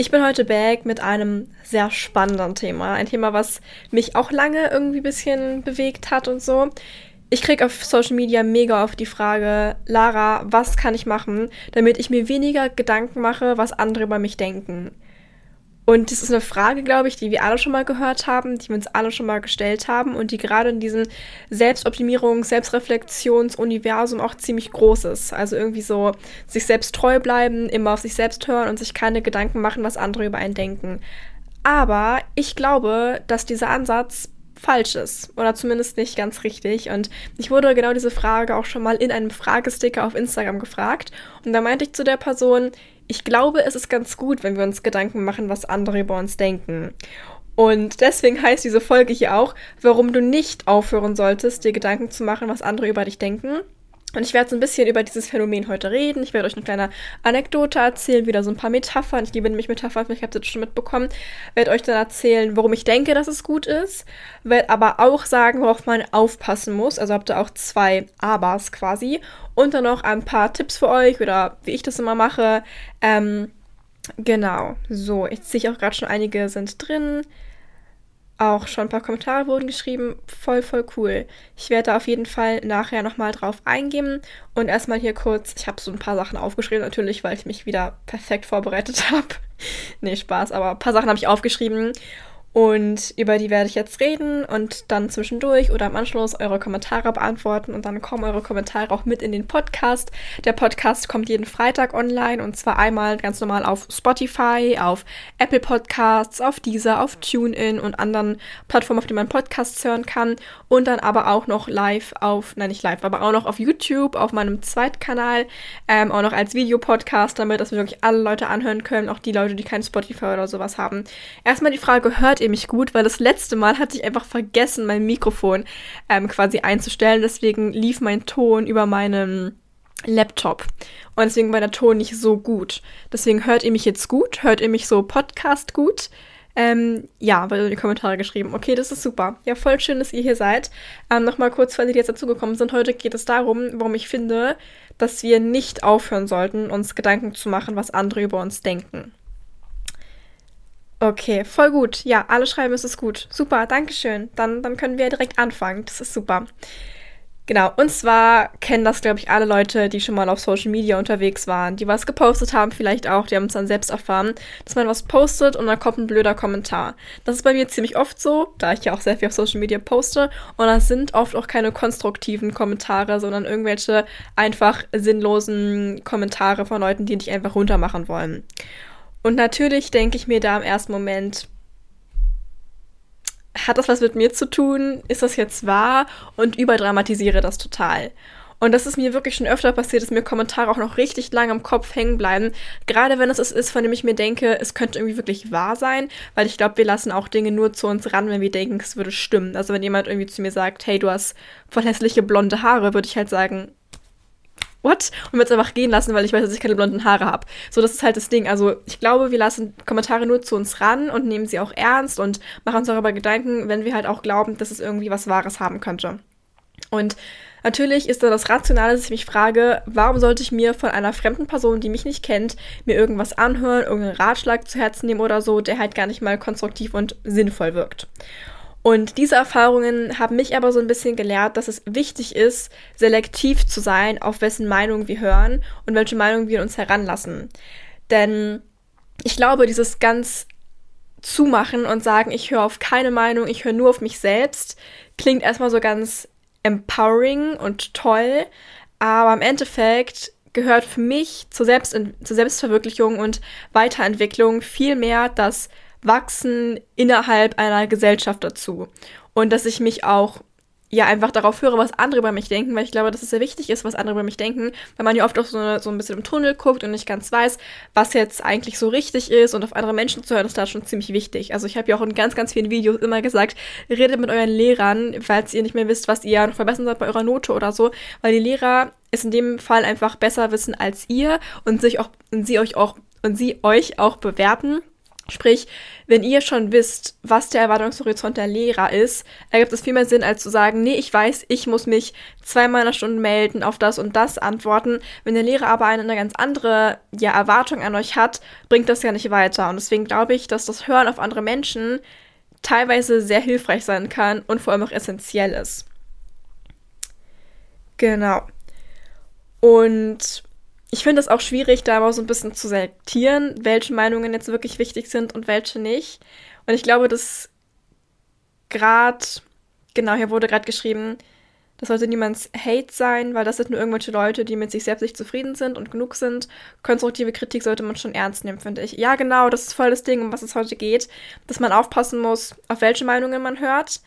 Ich bin heute back mit einem sehr spannenden Thema. Ein Thema, was mich auch lange irgendwie ein bisschen bewegt hat und so. Ich kriege auf Social Media mega oft die Frage, Lara, was kann ich machen, damit ich mir weniger Gedanken mache, was andere über mich denken? Und das ist eine Frage, glaube ich, die wir alle schon mal gehört haben, die wir uns alle schon mal gestellt haben und die gerade in diesem Selbstoptimierungs-, Selbstreflexionsuniversum auch ziemlich groß ist. Also irgendwie so sich selbst treu bleiben, immer auf sich selbst hören und sich keine Gedanken machen, was andere über einen denken. Aber ich glaube, dass dieser Ansatz falsch ist oder zumindest nicht ganz richtig. Und ich wurde genau diese Frage auch schon mal in einem Fragesticker auf Instagram gefragt. Und da meinte ich zu der Person, ich glaube, es ist ganz gut, wenn wir uns Gedanken machen, was andere über uns denken. Und deswegen heißt diese Folge hier auch, warum du nicht aufhören solltest, dir Gedanken zu machen, was andere über dich denken. Und ich werde so ein bisschen über dieses Phänomen heute reden. Ich werde euch eine kleine Anekdote erzählen, wieder so ein paar Metaphern. Ich liebe nämlich Metaphern, vielleicht habt ihr das schon mitbekommen. Werde euch dann erzählen, warum ich denke, dass es gut ist. Werde aber auch sagen, worauf man aufpassen muss. Also habt ihr auch zwei Abers quasi. Und dann noch ein paar Tipps für euch oder wie ich das immer mache. Ähm, genau. So, jetzt sehe ich auch gerade schon einige sind drin. Auch schon ein paar Kommentare wurden geschrieben. Voll, voll cool. Ich werde da auf jeden Fall nachher nochmal drauf eingehen. Und erstmal hier kurz, ich habe so ein paar Sachen aufgeschrieben, natürlich, weil ich mich wieder perfekt vorbereitet habe. nee, Spaß, aber ein paar Sachen habe ich aufgeschrieben. Und über die werde ich jetzt reden und dann zwischendurch oder im Anschluss eure Kommentare beantworten und dann kommen eure Kommentare auch mit in den Podcast. Der Podcast kommt jeden Freitag online und zwar einmal ganz normal auf Spotify, auf Apple Podcasts, auf Deezer, auf TuneIn und anderen Plattformen, auf denen man Podcasts hören kann und dann aber auch noch live auf, nein nicht live, aber auch noch auf YouTube, auf meinem Zweitkanal, ähm, auch noch als Videopodcast, damit das wirklich alle Leute anhören können, auch die Leute, die kein Spotify oder sowas haben. Erstmal die Frage, hört hört ihr mich gut, weil das letzte Mal hatte ich einfach vergessen, mein Mikrofon ähm, quasi einzustellen. Deswegen lief mein Ton über meinen Laptop. Und deswegen war der Ton nicht so gut. Deswegen hört ihr mich jetzt gut? Hört ihr mich so Podcast gut? Ähm, ja, weil in die Kommentare geschrieben. Okay, das ist super. Ja, voll schön, dass ihr hier seid. Ähm, Nochmal kurz, falls ihr jetzt dazugekommen sind. Heute geht es darum, warum ich finde, dass wir nicht aufhören sollten, uns Gedanken zu machen, was andere über uns denken. Okay, voll gut. Ja, alle schreiben, es ist gut. Super, Dankeschön. Dann, dann können wir direkt anfangen. Das ist super. Genau, und zwar kennen das, glaube ich, alle Leute, die schon mal auf Social Media unterwegs waren, die was gepostet haben, vielleicht auch, die haben es dann selbst erfahren, dass man was postet und dann kommt ein blöder Kommentar. Das ist bei mir ziemlich oft so, da ich ja auch sehr viel auf Social Media poste und das sind oft auch keine konstruktiven Kommentare, sondern irgendwelche einfach sinnlosen Kommentare von Leuten, die dich einfach runtermachen wollen. Und natürlich denke ich mir da im ersten Moment, hat das was mit mir zu tun? Ist das jetzt wahr? Und überdramatisiere das total. Und das ist mir wirklich schon öfter passiert, dass mir Kommentare auch noch richtig lang im Kopf hängen bleiben. Gerade wenn es es ist, von dem ich mir denke, es könnte irgendwie wirklich wahr sein. Weil ich glaube, wir lassen auch Dinge nur zu uns ran, wenn wir denken, es würde stimmen. Also wenn jemand irgendwie zu mir sagt, hey, du hast voll hässliche blonde Haare, würde ich halt sagen, what? Und mir jetzt einfach gehen lassen, weil ich weiß, dass ich keine blonden Haare habe. So, das ist halt das Ding. Also, ich glaube, wir lassen Kommentare nur zu uns ran und nehmen sie auch ernst und machen uns darüber Gedanken, wenn wir halt auch glauben, dass es irgendwie was Wahres haben könnte. Und natürlich ist da das Rationale, dass ich mich frage, warum sollte ich mir von einer fremden Person, die mich nicht kennt, mir irgendwas anhören, irgendeinen Ratschlag zu Herzen nehmen oder so, der halt gar nicht mal konstruktiv und sinnvoll wirkt. Und diese Erfahrungen haben mich aber so ein bisschen gelehrt, dass es wichtig ist, selektiv zu sein, auf wessen Meinung wir hören und welche Meinung wir uns heranlassen. Denn ich glaube, dieses ganz zumachen und sagen, ich höre auf keine Meinung, ich höre nur auf mich selbst, klingt erstmal so ganz empowering und toll, aber im Endeffekt gehört für mich zur, Selbst zur Selbstverwirklichung und Weiterentwicklung viel mehr das wachsen innerhalb einer Gesellschaft dazu. Und dass ich mich auch ja einfach darauf höre, was andere über mich denken, weil ich glaube, dass es sehr wichtig ist, was andere über mich denken, weil man ja oft auch so, so ein bisschen im Tunnel guckt und nicht ganz weiß, was jetzt eigentlich so richtig ist und auf andere Menschen zu hören, ist da schon ziemlich wichtig. Also ich habe ja auch in ganz, ganz vielen Videos immer gesagt, redet mit euren Lehrern, falls ihr nicht mehr wisst, was ihr noch verbessern sollt bei eurer Note oder so, weil die Lehrer es in dem Fall einfach besser wissen als ihr und sich auch und sie euch auch und sie euch auch bewerten Sprich, wenn ihr schon wisst, was der Erwartungshorizont der Lehrer ist, ergibt es viel mehr Sinn, als zu sagen, nee, ich weiß, ich muss mich zweimal in der Stunde melden, auf das und das antworten. Wenn der Lehrer aber eine, eine ganz andere ja, Erwartung an euch hat, bringt das ja nicht weiter. Und deswegen glaube ich, dass das Hören auf andere Menschen teilweise sehr hilfreich sein kann und vor allem auch essentiell ist. Genau. Und ich finde es auch schwierig, da aber so ein bisschen zu selektieren, welche Meinungen jetzt wirklich wichtig sind und welche nicht. Und ich glaube, dass gerade, genau, hier wurde gerade geschrieben, das sollte niemands Hate sein, weil das sind nur irgendwelche Leute, die mit sich selbst nicht zufrieden sind und genug sind. Konstruktive Kritik sollte man schon ernst nehmen, finde ich. Ja, genau, das ist voll das Ding, um was es heute geht, dass man aufpassen muss, auf welche Meinungen man hört.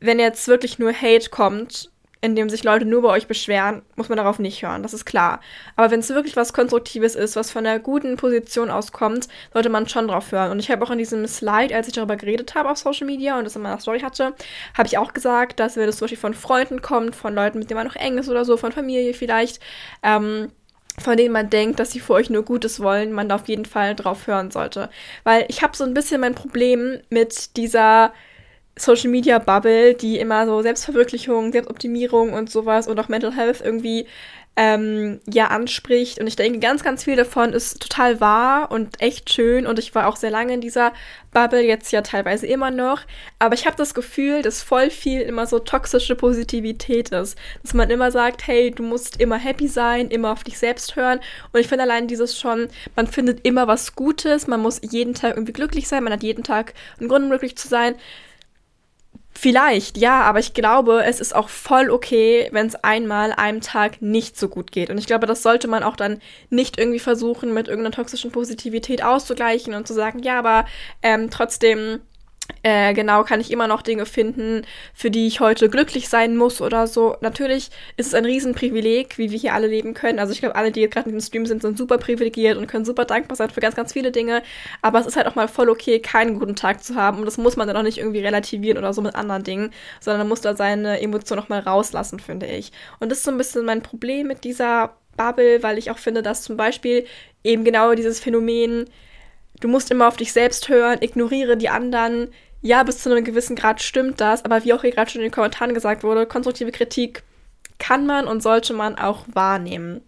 Wenn jetzt wirklich nur Hate kommt, in dem sich Leute nur bei euch beschweren, muss man darauf nicht hören, das ist klar. Aber wenn es wirklich was Konstruktives ist, was von einer guten Position auskommt, sollte man schon drauf hören. Und ich habe auch in diesem Slide, als ich darüber geredet habe auf Social Media und das in meiner Story hatte, habe ich auch gesagt, dass wenn es zum Beispiel von Freunden kommt, von Leuten, mit denen man noch eng ist oder so, von Familie vielleicht, ähm, von denen man denkt, dass sie für euch nur Gutes wollen, man da auf jeden Fall drauf hören sollte. Weil ich habe so ein bisschen mein Problem mit dieser Social Media Bubble, die immer so Selbstverwirklichung, Selbstoptimierung und sowas und auch Mental Health irgendwie ähm, ja anspricht. Und ich denke, ganz, ganz viel davon ist total wahr und echt schön. Und ich war auch sehr lange in dieser Bubble, jetzt ja teilweise immer noch. Aber ich habe das Gefühl, dass voll viel immer so toxische Positivität ist. Dass man immer sagt, hey, du musst immer happy sein, immer auf dich selbst hören. Und ich finde allein dieses schon, man findet immer was Gutes, man muss jeden Tag irgendwie glücklich sein, man hat jeden Tag einen Grund, um glücklich zu sein. Vielleicht, ja, aber ich glaube, es ist auch voll okay, wenn es einmal einem Tag nicht so gut geht. Und ich glaube, das sollte man auch dann nicht irgendwie versuchen, mit irgendeiner toxischen Positivität auszugleichen und zu sagen, ja, aber ähm, trotzdem äh, genau, kann ich immer noch Dinge finden, für die ich heute glücklich sein muss oder so. Natürlich ist es ein Riesenprivileg, wie wir hier alle leben können. Also ich glaube, alle, die gerade in diesem Stream sind, sind super privilegiert und können super dankbar sein für ganz, ganz viele Dinge. Aber es ist halt auch mal voll okay, keinen guten Tag zu haben. Und das muss man dann auch nicht irgendwie relativieren oder so mit anderen Dingen, sondern man muss da seine Emotionen auch mal rauslassen, finde ich. Und das ist so ein bisschen mein Problem mit dieser Bubble, weil ich auch finde, dass zum Beispiel eben genau dieses Phänomen, du musst immer auf dich selbst hören, ignoriere die anderen. Ja, bis zu einem gewissen Grad stimmt das, aber wie auch hier gerade schon in den Kommentaren gesagt wurde, konstruktive Kritik kann man und sollte man auch wahrnehmen.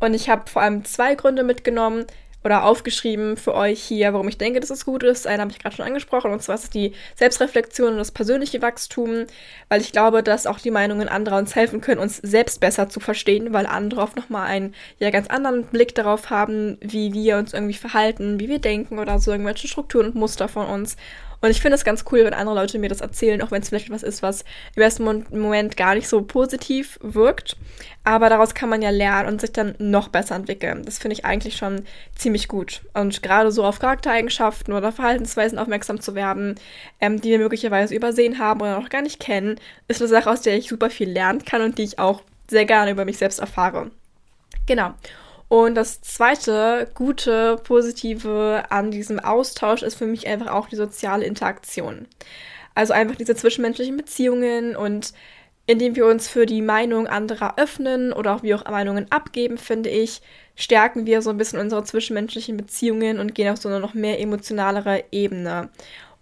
Und ich habe vor allem zwei Gründe mitgenommen, oder aufgeschrieben für euch hier, warum ich denke, dass es gut ist. Einen habe ich gerade schon angesprochen, und zwar ist es die Selbstreflexion und das persönliche Wachstum, weil ich glaube, dass auch die Meinungen anderer uns helfen können, uns selbst besser zu verstehen, weil andere oft nochmal einen ja ganz anderen Blick darauf haben, wie wir uns irgendwie verhalten, wie wir denken oder so irgendwelche Strukturen und Muster von uns. Und ich finde es ganz cool, wenn andere Leute mir das erzählen, auch wenn es vielleicht etwas ist, was im ersten Moment gar nicht so positiv wirkt. Aber daraus kann man ja lernen und sich dann noch besser entwickeln. Das finde ich eigentlich schon ziemlich gut. Und gerade so auf Charaktereigenschaften oder Verhaltensweisen aufmerksam zu werden, ähm, die wir möglicherweise übersehen haben oder noch gar nicht kennen, ist eine Sache, aus der ich super viel lernen kann und die ich auch sehr gerne über mich selbst erfahre. Genau. Und das zweite gute, positive an diesem Austausch ist für mich einfach auch die soziale Interaktion. Also einfach diese zwischenmenschlichen Beziehungen und indem wir uns für die Meinung anderer öffnen oder auch wie auch Meinungen abgeben, finde ich, stärken wir so ein bisschen unsere zwischenmenschlichen Beziehungen und gehen auf so eine noch mehr emotionalere Ebene.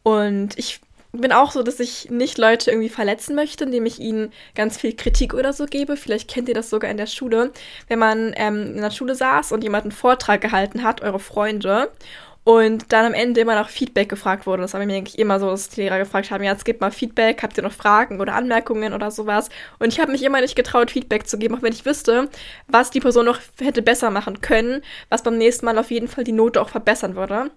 Und ich bin auch so, dass ich nicht Leute irgendwie verletzen möchte, indem ich ihnen ganz viel Kritik oder so gebe. Vielleicht kennt ihr das sogar in der Schule, wenn man ähm, in der Schule saß und jemand einen Vortrag gehalten hat, eure Freunde, und dann am Ende immer nach Feedback gefragt wurde. Das war mir eigentlich immer so, dass die Lehrer gefragt haben, ja, es gibt mal Feedback, habt ihr noch Fragen oder Anmerkungen oder sowas? Und ich habe mich immer nicht getraut, Feedback zu geben, auch wenn ich wüsste, was die Person noch hätte besser machen können, was beim nächsten Mal auf jeden Fall die Note auch verbessern würde.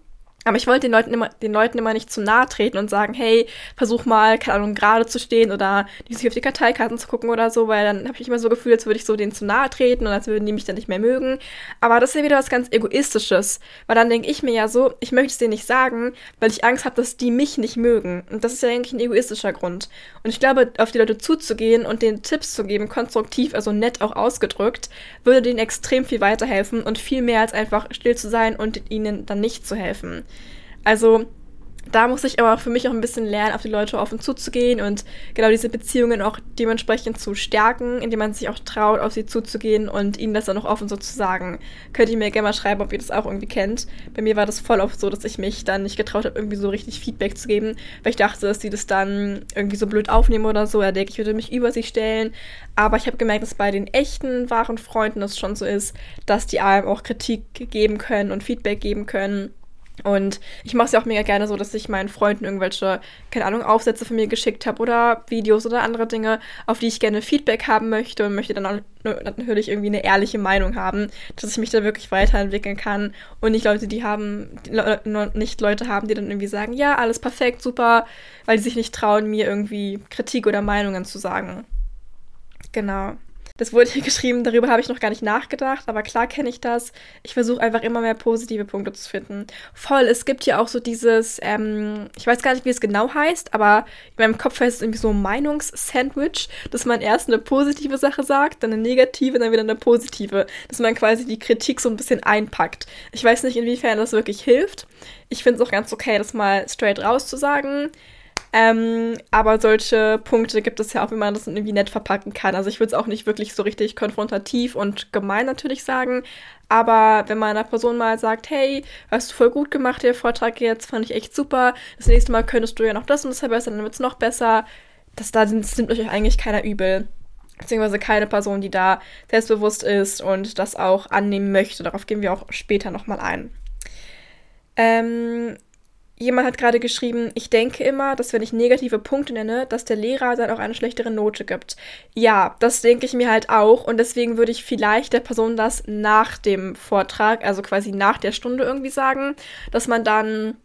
Aber ich wollte den Leuten immer, den Leuten immer nicht zu nahe treten und sagen, hey, versuch mal, keine Ahnung, gerade zu stehen oder nicht auf die Karteikarten zu gucken oder so, weil dann habe ich immer so gefühlt, als würde ich so denen zu nahe treten und als würden die mich dann nicht mehr mögen. Aber das ist ja wieder was ganz Egoistisches, weil dann denke ich mir ja so, ich möchte es denen nicht sagen, weil ich Angst habe, dass die mich nicht mögen. Und das ist ja eigentlich ein egoistischer Grund. Und ich glaube, auf die Leute zuzugehen und denen Tipps zu geben, konstruktiv, also nett auch ausgedrückt, würde denen extrem viel weiterhelfen und viel mehr als einfach still zu sein und ihnen dann nicht zu helfen. Also da muss ich aber für mich auch ein bisschen lernen, auf die Leute offen zuzugehen und genau diese Beziehungen auch dementsprechend zu stärken, indem man sich auch traut, auf sie zuzugehen und ihnen das dann auch offen so zu sagen. Könnt ihr mir gerne mal schreiben, ob ihr das auch irgendwie kennt. Bei mir war das voll oft so, dass ich mich dann nicht getraut habe, irgendwie so richtig Feedback zu geben, weil ich dachte, dass sie das dann irgendwie so blöd aufnehmen oder so. Er denke, ich würde mich über sie stellen. Aber ich habe gemerkt, dass bei den echten, wahren Freunden das schon so ist, dass die einem auch Kritik geben können und Feedback geben können und ich mache es ja auch mega gerne so, dass ich meinen Freunden irgendwelche, keine Ahnung, Aufsätze von mir geschickt habe oder Videos oder andere Dinge, auf die ich gerne Feedback haben möchte und möchte dann natürlich irgendwie eine ehrliche Meinung haben, dass ich mich da wirklich weiterentwickeln kann und nicht Leute, die haben, nicht Leute haben, die dann irgendwie sagen, ja, alles perfekt, super, weil die sich nicht trauen, mir irgendwie Kritik oder Meinungen zu sagen. Genau. Das wurde hier geschrieben, darüber habe ich noch gar nicht nachgedacht, aber klar kenne ich das. Ich versuche einfach immer mehr positive Punkte zu finden. Voll, es gibt hier auch so dieses, ähm, ich weiß gar nicht, wie es genau heißt, aber in meinem Kopf heißt es irgendwie so Meinungssandwich, dass man erst eine positive Sache sagt, dann eine negative, dann wieder eine positive. Dass man quasi die Kritik so ein bisschen einpackt. Ich weiß nicht, inwiefern das wirklich hilft. Ich finde es auch ganz okay, das mal straight raus zu sagen. Ähm, aber solche Punkte gibt es ja auch, wie man das irgendwie nett verpacken kann. Also ich würde es auch nicht wirklich so richtig konfrontativ und gemein natürlich sagen. Aber wenn man einer Person mal sagt, hey, hast du voll gut gemacht, der Vortrag jetzt, fand ich echt super. Das nächste Mal könntest du ja noch das und das verbessern, dann wird es noch besser. Das, da das nimmt euch eigentlich keiner übel. Beziehungsweise keine Person, die da selbstbewusst ist und das auch annehmen möchte. Darauf gehen wir auch später nochmal ein. Ähm, Jemand hat gerade geschrieben, ich denke immer, dass wenn ich negative Punkte nenne, dass der Lehrer dann auch eine schlechtere Note gibt. Ja, das denke ich mir halt auch und deswegen würde ich vielleicht der Person das nach dem Vortrag, also quasi nach der Stunde irgendwie sagen, dass man dann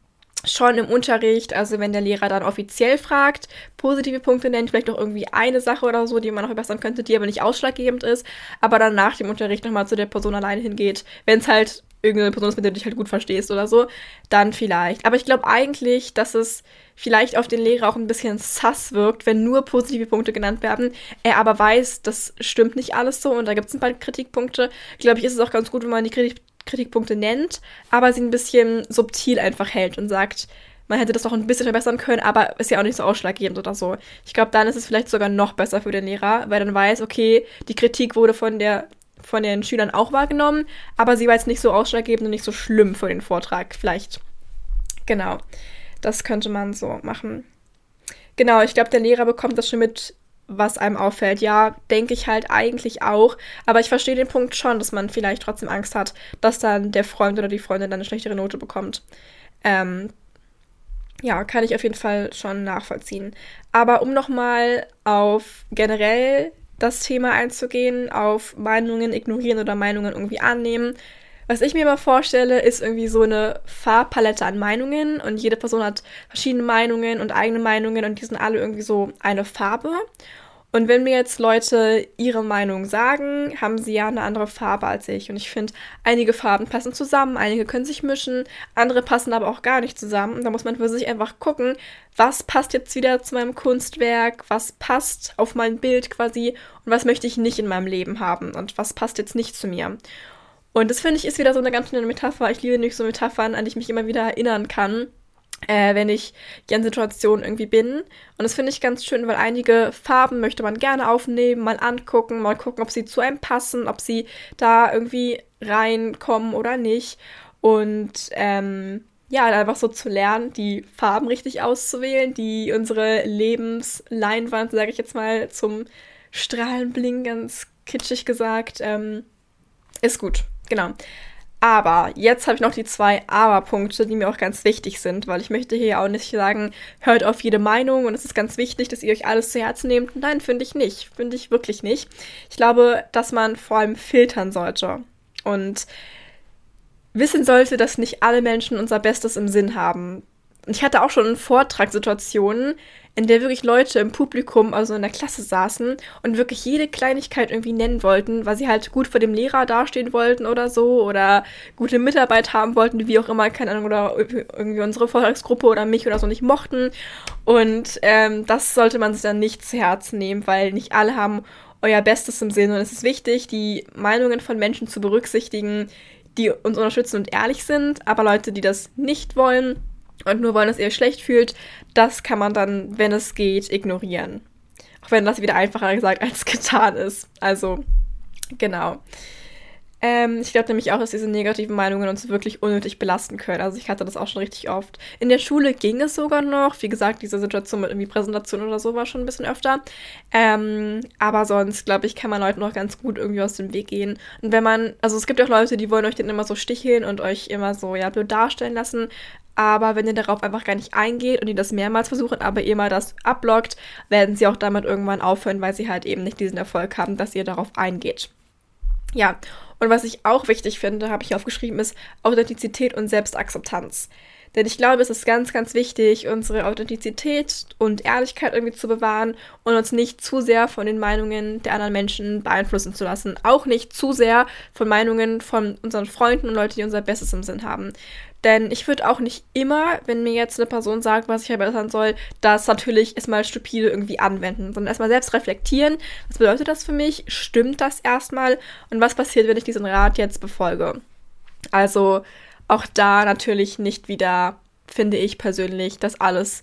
schon im Unterricht, also wenn der Lehrer dann offiziell fragt, positive Punkte nennt, vielleicht auch irgendwie eine Sache oder so, die man noch verbessern könnte, die aber nicht ausschlaggebend ist, aber dann nach dem Unterricht nochmal zu der Person alleine hingeht, wenn es halt irgendeine Person ist, mit der du dich halt gut verstehst oder so, dann vielleicht. Aber ich glaube eigentlich, dass es vielleicht auf den Lehrer auch ein bisschen sass wirkt, wenn nur positive Punkte genannt werden, er aber weiß, das stimmt nicht alles so und da gibt es ein paar Kritikpunkte. Glaube ich, ist es auch ganz gut, wenn man die Kritik Kritikpunkte nennt, aber sie ein bisschen subtil einfach hält und sagt, man hätte das auch ein bisschen verbessern können, aber ist ja auch nicht so ausschlaggebend oder so. Ich glaube, dann ist es vielleicht sogar noch besser für den Lehrer, weil dann weiß, okay, die Kritik wurde von der von den Schülern auch wahrgenommen, aber sie war jetzt nicht so ausschlaggebend und nicht so schlimm für den Vortrag. Vielleicht. Genau. Das könnte man so machen. Genau, ich glaube, der Lehrer bekommt das schon mit, was einem auffällt. Ja, denke ich halt eigentlich auch. Aber ich verstehe den Punkt schon, dass man vielleicht trotzdem Angst hat, dass dann der Freund oder die Freundin dann eine schlechtere Note bekommt. Ähm, ja, kann ich auf jeden Fall schon nachvollziehen. Aber um nochmal auf generell das Thema einzugehen, auf Meinungen ignorieren oder Meinungen irgendwie annehmen. Was ich mir immer vorstelle, ist irgendwie so eine Farbpalette an Meinungen und jede Person hat verschiedene Meinungen und eigene Meinungen und die sind alle irgendwie so eine Farbe. Und wenn mir jetzt Leute ihre Meinung sagen, haben sie ja eine andere Farbe als ich. Und ich finde, einige Farben passen zusammen, einige können sich mischen, andere passen aber auch gar nicht zusammen. Und da muss man für sich einfach gucken, was passt jetzt wieder zu meinem Kunstwerk, was passt auf mein Bild quasi und was möchte ich nicht in meinem Leben haben und was passt jetzt nicht zu mir. Und das finde ich ist wieder so eine ganz schöne Metapher. Ich liebe nämlich so Metaphern, an die ich mich immer wieder erinnern kann äh, wenn ich in Situationen irgendwie bin. Und das finde ich ganz schön, weil einige Farben möchte man gerne aufnehmen, mal angucken, mal gucken, ob sie zu einem passen, ob sie da irgendwie reinkommen oder nicht. Und ähm, ja, einfach so zu lernen, die Farben richtig auszuwählen, die unsere Lebensleinwand, sage ich jetzt mal, zum Strahlen blinken, ganz kitschig gesagt, ähm, ist gut. Genau. Aber jetzt habe ich noch die zwei Aber-Punkte, die mir auch ganz wichtig sind, weil ich möchte hier auch nicht sagen, hört auf jede Meinung und es ist ganz wichtig, dass ihr euch alles zu Herzen nehmt. Nein, finde ich nicht. Finde ich wirklich nicht. Ich glaube, dass man vor allem filtern sollte und wissen sollte, dass nicht alle Menschen unser Bestes im Sinn haben. Ich hatte auch schon Vortragssituationen, in der wirklich Leute im Publikum, also in der Klasse saßen und wirklich jede Kleinigkeit irgendwie nennen wollten, weil sie halt gut vor dem Lehrer dastehen wollten oder so oder gute Mitarbeit haben wollten, wie auch immer, keine Ahnung, oder irgendwie unsere Vortragsgruppe oder mich oder so nicht mochten. Und ähm, das sollte man sich dann nicht zu Herzen nehmen, weil nicht alle haben euer Bestes im Sinn und es ist wichtig, die Meinungen von Menschen zu berücksichtigen, die uns unterstützen und ehrlich sind, aber Leute, die das nicht wollen, und nur wollen, dass ihr euch schlecht fühlt, das kann man dann, wenn es geht, ignorieren. Auch wenn das wieder einfacher gesagt als getan ist. Also, genau. Ähm, ich glaube nämlich auch, dass diese negativen Meinungen uns wirklich unnötig belasten können. Also ich hatte das auch schon richtig oft. In der Schule ging es sogar noch. Wie gesagt, diese Situation mit irgendwie Präsentation oder so war schon ein bisschen öfter. Ähm, aber sonst, glaube ich, kann man Leuten noch ganz gut irgendwie aus dem Weg gehen. Und wenn man, also es gibt auch Leute, die wollen euch dann immer so sticheln und euch immer so, ja, blöd darstellen lassen. Aber wenn ihr darauf einfach gar nicht eingeht und ihr das mehrmals versucht, aber ihr mal das ablockt, werden sie auch damit irgendwann aufhören, weil sie halt eben nicht diesen Erfolg haben, dass ihr darauf eingeht. Ja, und was ich auch wichtig finde, habe ich aufgeschrieben, ist Authentizität und Selbstakzeptanz. Denn ich glaube, es ist ganz, ganz wichtig, unsere Authentizität und Ehrlichkeit irgendwie zu bewahren und uns nicht zu sehr von den Meinungen der anderen Menschen beeinflussen zu lassen. Auch nicht zu sehr von Meinungen von unseren Freunden und Leuten, die unser Bestes im Sinn haben. Denn ich würde auch nicht immer, wenn mir jetzt eine Person sagt, was ich verbessern soll, das natürlich erstmal stupide irgendwie anwenden, sondern erstmal selbst reflektieren. Was bedeutet das für mich? Stimmt das erstmal? Und was passiert, wenn ich diesen Rat jetzt befolge? Also auch da natürlich nicht wieder, finde ich persönlich, das alles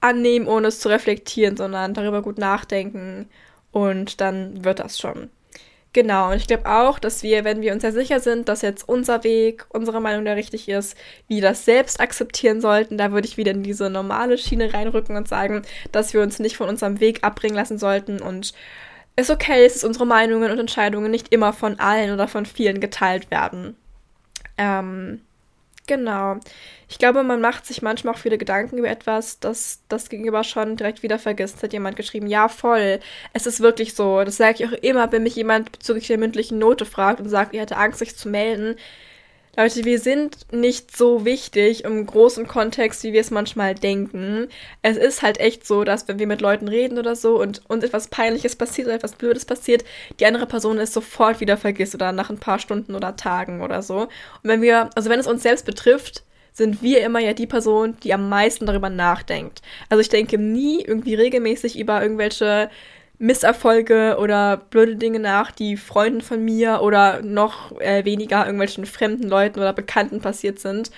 annehmen, ohne es zu reflektieren, sondern darüber gut nachdenken und dann wird das schon. Genau, und ich glaube auch, dass wir, wenn wir uns ja sicher sind, dass jetzt unser Weg, unsere Meinung der richtig ist, wir das selbst akzeptieren sollten, da würde ich wieder in diese normale Schiene reinrücken und sagen, dass wir uns nicht von unserem Weg abbringen lassen sollten und es okay ist, dass unsere Meinungen und Entscheidungen nicht immer von allen oder von vielen geteilt werden. Ähm, Genau. Ich glaube, man macht sich manchmal auch viele Gedanken über etwas, das das Gegenüber schon direkt wieder vergisst. Hat jemand geschrieben, ja, voll. Es ist wirklich so. Das sage ich auch immer, wenn mich jemand bezüglich der mündlichen Note fragt und sagt, er hätte Angst, sich zu melden. Leute, wir sind nicht so wichtig im großen Kontext, wie wir es manchmal denken. Es ist halt echt so, dass wenn wir mit Leuten reden oder so und uns etwas Peinliches passiert oder etwas Blödes passiert, die andere Person es sofort wieder vergisst oder nach ein paar Stunden oder Tagen oder so. Und wenn wir, also wenn es uns selbst betrifft, sind wir immer ja die Person, die am meisten darüber nachdenkt. Also ich denke nie irgendwie regelmäßig über irgendwelche Misserfolge oder blöde Dinge nach, die Freunden von mir oder noch äh, weniger irgendwelchen fremden Leuten oder Bekannten passiert sind.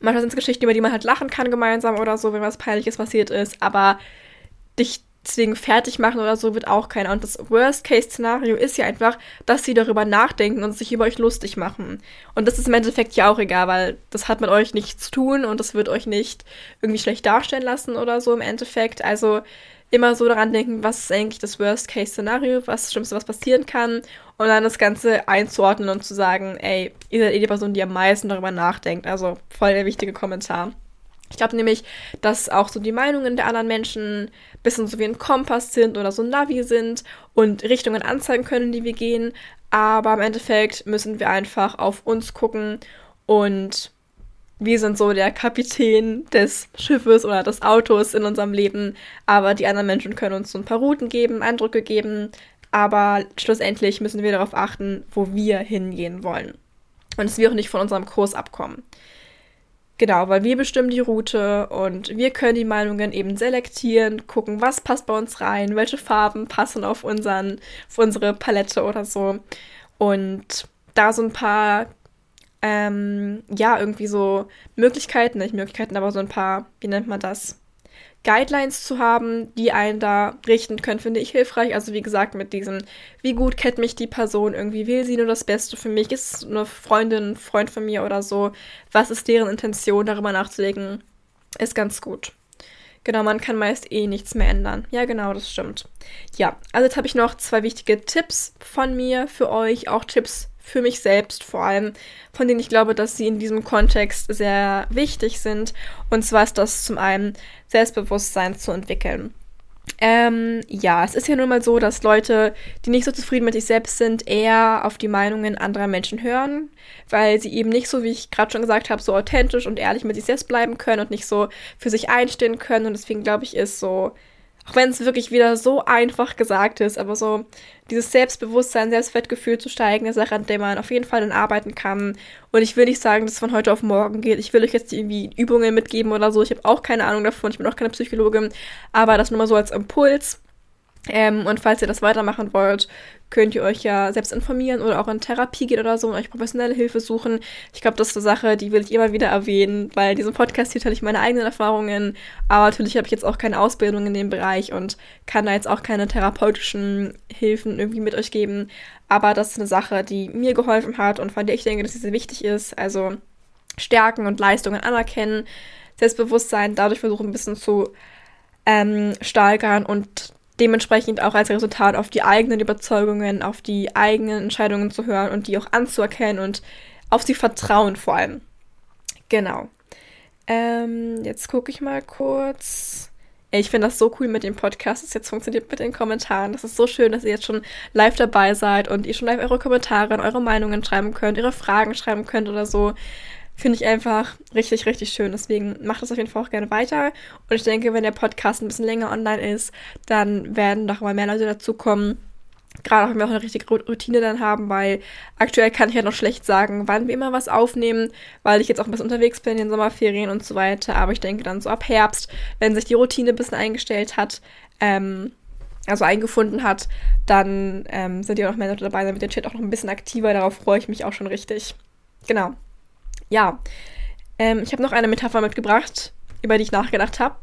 Manchmal sind es Geschichten, über die man halt lachen kann gemeinsam oder so, wenn was Peinliches passiert ist, aber dich deswegen fertig machen oder so wird auch keiner. Und das Worst-Case-Szenario ist ja einfach, dass sie darüber nachdenken und sich über euch lustig machen. Und das ist im Endeffekt ja auch egal, weil das hat mit euch nichts zu tun und das wird euch nicht irgendwie schlecht darstellen lassen oder so im Endeffekt. Also immer so daran denken, was ist eigentlich das Worst-Case-Szenario, was das Schlimmste, was passieren kann, und dann das Ganze einzuordnen und zu sagen, ey, ihr seid eh die Person, die am meisten darüber nachdenkt. Also voll der wichtige Kommentar. Ich glaube nämlich, dass auch so die Meinungen der anderen Menschen ein bisschen so wie ein Kompass sind oder so ein Navi sind und Richtungen anzeigen können, die wir gehen. Aber im Endeffekt müssen wir einfach auf uns gucken und wir sind so der Kapitän des Schiffes oder des Autos in unserem Leben, aber die anderen Menschen können uns so ein paar Routen geben, Eindrücke geben, aber schlussendlich müssen wir darauf achten, wo wir hingehen wollen. Und es wird nicht von unserem Kurs abkommen. Genau, weil wir bestimmen die Route und wir können die Meinungen eben selektieren, gucken, was passt bei uns rein, welche Farben passen auf, unseren, auf unsere Palette oder so. Und da so ein paar ähm, ja, irgendwie so Möglichkeiten, nicht Möglichkeiten, aber so ein paar, wie nennt man das? Guidelines zu haben, die einen da richten können, finde ich hilfreich. Also wie gesagt, mit diesem, wie gut kennt mich die Person, irgendwie will sie nur das Beste für mich, ist es eine Freundin, Freund von mir oder so, was ist deren Intention, darüber nachzulegen, ist ganz gut. Genau, man kann meist eh nichts mehr ändern. Ja, genau, das stimmt. Ja, also jetzt habe ich noch zwei wichtige Tipps von mir für euch, auch Tipps für mich selbst vor allem, von denen ich glaube, dass sie in diesem Kontext sehr wichtig sind. Und zwar ist das zum einen Selbstbewusstsein zu entwickeln. Ähm, ja, es ist ja nun mal so, dass Leute, die nicht so zufrieden mit sich selbst sind, eher auf die Meinungen anderer Menschen hören, weil sie eben nicht so, wie ich gerade schon gesagt habe, so authentisch und ehrlich mit sich selbst bleiben können und nicht so für sich einstehen können. Und deswegen glaube ich, ist so auch wenn es wirklich wieder so einfach gesagt ist, aber so dieses Selbstbewusstsein, Selbstwertgefühl zu steigen, eine Sache, an der man auf jeden Fall dann arbeiten kann. Und ich will nicht sagen, dass es von heute auf morgen geht. Ich will euch jetzt irgendwie Übungen mitgeben oder so. Ich habe auch keine Ahnung davon. Ich bin auch keine Psychologin. Aber das nur mal so als Impuls. Ähm, und falls ihr das weitermachen wollt, könnt ihr euch ja selbst informieren oder auch in Therapie gehen oder so und euch professionelle Hilfe suchen. Ich glaube, das ist eine Sache, die will ich immer wieder erwähnen, weil diesen Podcast hier teile ich meine eigenen Erfahrungen, aber natürlich habe ich jetzt auch keine Ausbildung in dem Bereich und kann da jetzt auch keine therapeutischen Hilfen irgendwie mit euch geben. Aber das ist eine Sache, die mir geholfen hat und von der ich denke, dass sie sehr wichtig ist. Also Stärken und Leistungen anerkennen, Selbstbewusstsein dadurch versuchen ein bisschen zu ähm, steigern und dementsprechend auch als Resultat auf die eigenen Überzeugungen, auf die eigenen Entscheidungen zu hören und die auch anzuerkennen und auf sie vertrauen vor allem. Genau. Ähm, jetzt gucke ich mal kurz. Ich finde das so cool mit dem Podcast, dass es jetzt funktioniert mit den Kommentaren. Das ist so schön, dass ihr jetzt schon live dabei seid und ihr schon live eure Kommentare und eure Meinungen schreiben könnt, ihre Fragen schreiben könnt oder so. Finde ich einfach richtig, richtig schön. Deswegen macht das auf jeden Fall auch gerne weiter. Und ich denke, wenn der Podcast ein bisschen länger online ist, dann werden noch mal mehr Leute dazukommen. Gerade auch, wenn wir auch eine richtige Routine dann haben, weil aktuell kann ich ja noch schlecht sagen, wann wir immer was aufnehmen, weil ich jetzt auch ein bisschen unterwegs bin in den Sommerferien und so weiter. Aber ich denke dann so ab Herbst, wenn sich die Routine ein bisschen eingestellt hat, ähm, also eingefunden hat, dann ähm, sind ja auch noch mehr Leute dabei, dann wird der Chat auch noch ein bisschen aktiver. Darauf freue ich mich auch schon richtig. Genau ja, ähm, ich habe noch eine Metapher mitgebracht, über die ich nachgedacht habe,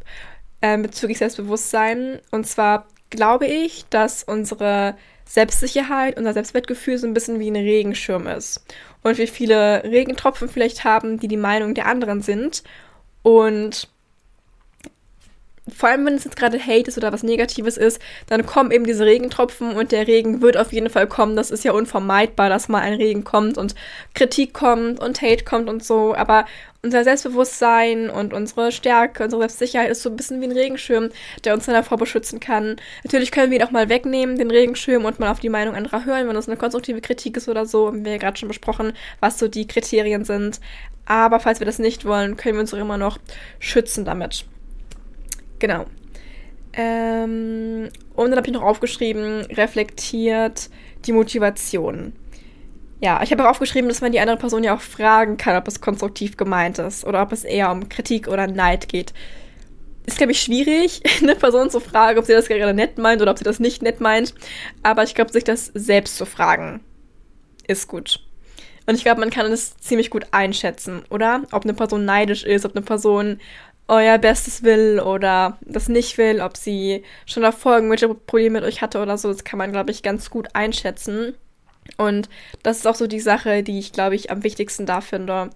äh, bezüglich Selbstbewusstsein. Und zwar glaube ich, dass unsere Selbstsicherheit, unser Selbstwertgefühl so ein bisschen wie ein Regenschirm ist. Und wir viele Regentropfen vielleicht haben, die die Meinung der anderen sind. Und vor allem wenn es jetzt gerade Hate ist oder was Negatives ist, dann kommen eben diese Regentropfen und der Regen wird auf jeden Fall kommen. Das ist ja unvermeidbar, dass mal ein Regen kommt und Kritik kommt und Hate kommt und so. Aber unser Selbstbewusstsein und unsere Stärke, unsere Selbstsicherheit ist so ein bisschen wie ein Regenschirm, der uns dann davor beschützen kann. Natürlich können wir ihn auch mal wegnehmen, den Regenschirm, und mal auf die Meinung anderer hören, wenn es eine konstruktive Kritik ist oder so. Haben wir ja gerade schon besprochen, was so die Kriterien sind. Aber falls wir das nicht wollen, können wir uns auch immer noch schützen damit. Genau. Ähm, und dann habe ich noch aufgeschrieben, reflektiert die Motivation. Ja, ich habe auch aufgeschrieben, dass man die andere Person ja auch fragen kann, ob es konstruktiv gemeint ist oder ob es eher um Kritik oder Neid geht. Ist, glaube ich, schwierig, eine Person zu fragen, ob sie das gerade nett meint oder ob sie das nicht nett meint. Aber ich glaube, sich das selbst zu fragen, ist gut. Und ich glaube, man kann es ziemlich gut einschätzen, oder? Ob eine Person neidisch ist, ob eine Person euer Bestes will oder das nicht will, ob sie schon davor irgendwelche Probleme mit euch hatte oder so, das kann man, glaube ich, ganz gut einschätzen. Und das ist auch so die Sache, die ich, glaube ich, am wichtigsten da finde.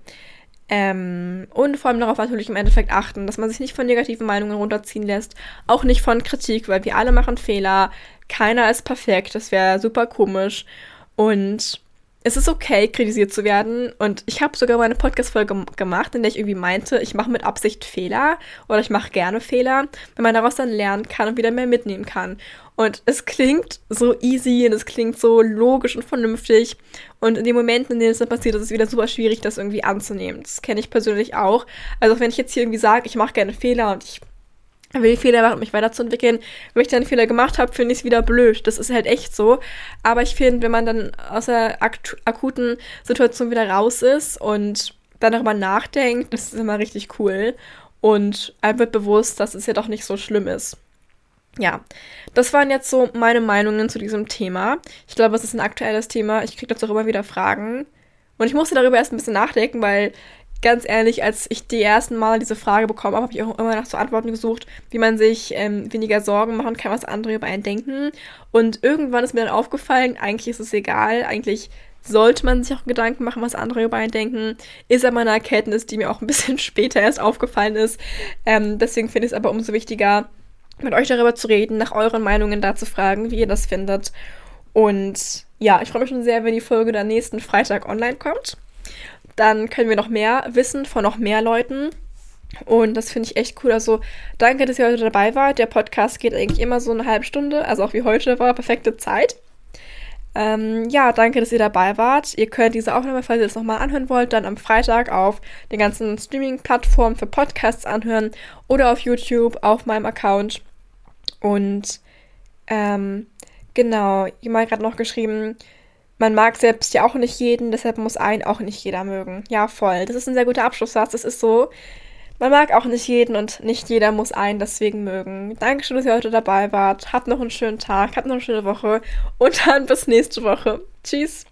Ähm, und vor allem darauf natürlich im Endeffekt achten, dass man sich nicht von negativen Meinungen runterziehen lässt, auch nicht von Kritik, weil wir alle machen Fehler, keiner ist perfekt, das wäre super komisch. Und es ist okay, kritisiert zu werden. Und ich habe sogar mal eine Podcast-Folge gemacht, in der ich irgendwie meinte, ich mache mit Absicht Fehler oder ich mache gerne Fehler, wenn man daraus dann lernen kann und wieder mehr mitnehmen kann. Und es klingt so easy und es klingt so logisch und vernünftig. Und in den Momenten, in denen es dann passiert, ist es wieder super schwierig, das irgendwie anzunehmen. Das kenne ich persönlich auch. Also wenn ich jetzt hier irgendwie sage, ich mache gerne Fehler und ich will Fehler machen, um mich weiterzuentwickeln. Wenn ich dann einen Fehler gemacht habe, finde ich es wieder blöd. Das ist halt echt so. Aber ich finde, wenn man dann aus der akuten Situation wieder raus ist und dann darüber nachdenkt, das ist immer richtig cool. Und einem wird bewusst, dass es ja doch nicht so schlimm ist. Ja, das waren jetzt so meine Meinungen zu diesem Thema. Ich glaube, es ist ein aktuelles Thema. Ich kriege dazu auch immer wieder Fragen. Und ich musste darüber erst ein bisschen nachdenken, weil ganz ehrlich, als ich die ersten Mal diese Frage bekommen habe, habe ich auch immer nach so Antworten gesucht, wie man sich ähm, weniger Sorgen machen kann, was andere über einen denken. Und irgendwann ist mir dann aufgefallen, eigentlich ist es egal, eigentlich sollte man sich auch Gedanken machen, was andere über einen denken. Ist aber eine Erkenntnis, die mir auch ein bisschen später erst aufgefallen ist. Ähm, deswegen finde ich es aber umso wichtiger, mit euch darüber zu reden, nach euren Meinungen da zu fragen, wie ihr das findet. Und ja, ich freue mich schon sehr, wenn die Folge dann nächsten Freitag online kommt dann können wir noch mehr wissen von noch mehr Leuten. Und das finde ich echt cool. Also danke, dass ihr heute dabei wart. Der Podcast geht eigentlich immer so eine halbe Stunde, also auch wie heute war, perfekte Zeit. Ähm, ja, danke, dass ihr dabei wart. Ihr könnt diese Aufnahme, falls ihr es nochmal anhören wollt, dann am Freitag auf den ganzen Streaming-Plattformen für Podcasts anhören oder auf YouTube auf meinem Account. Und ähm, genau, jemand hat gerade noch geschrieben, man mag selbst ja auch nicht jeden, deshalb muss einen auch nicht jeder mögen. Ja, voll. Das ist ein sehr guter Abschlusssatz. Das ist so. man mag auch nicht jeden und nicht jeder muss einen deswegen mögen. Dankeschön, dass ihr heute dabei wart. Habt noch einen schönen Tag, habt noch eine schöne Woche und dann bis nächste Woche. Tschüss.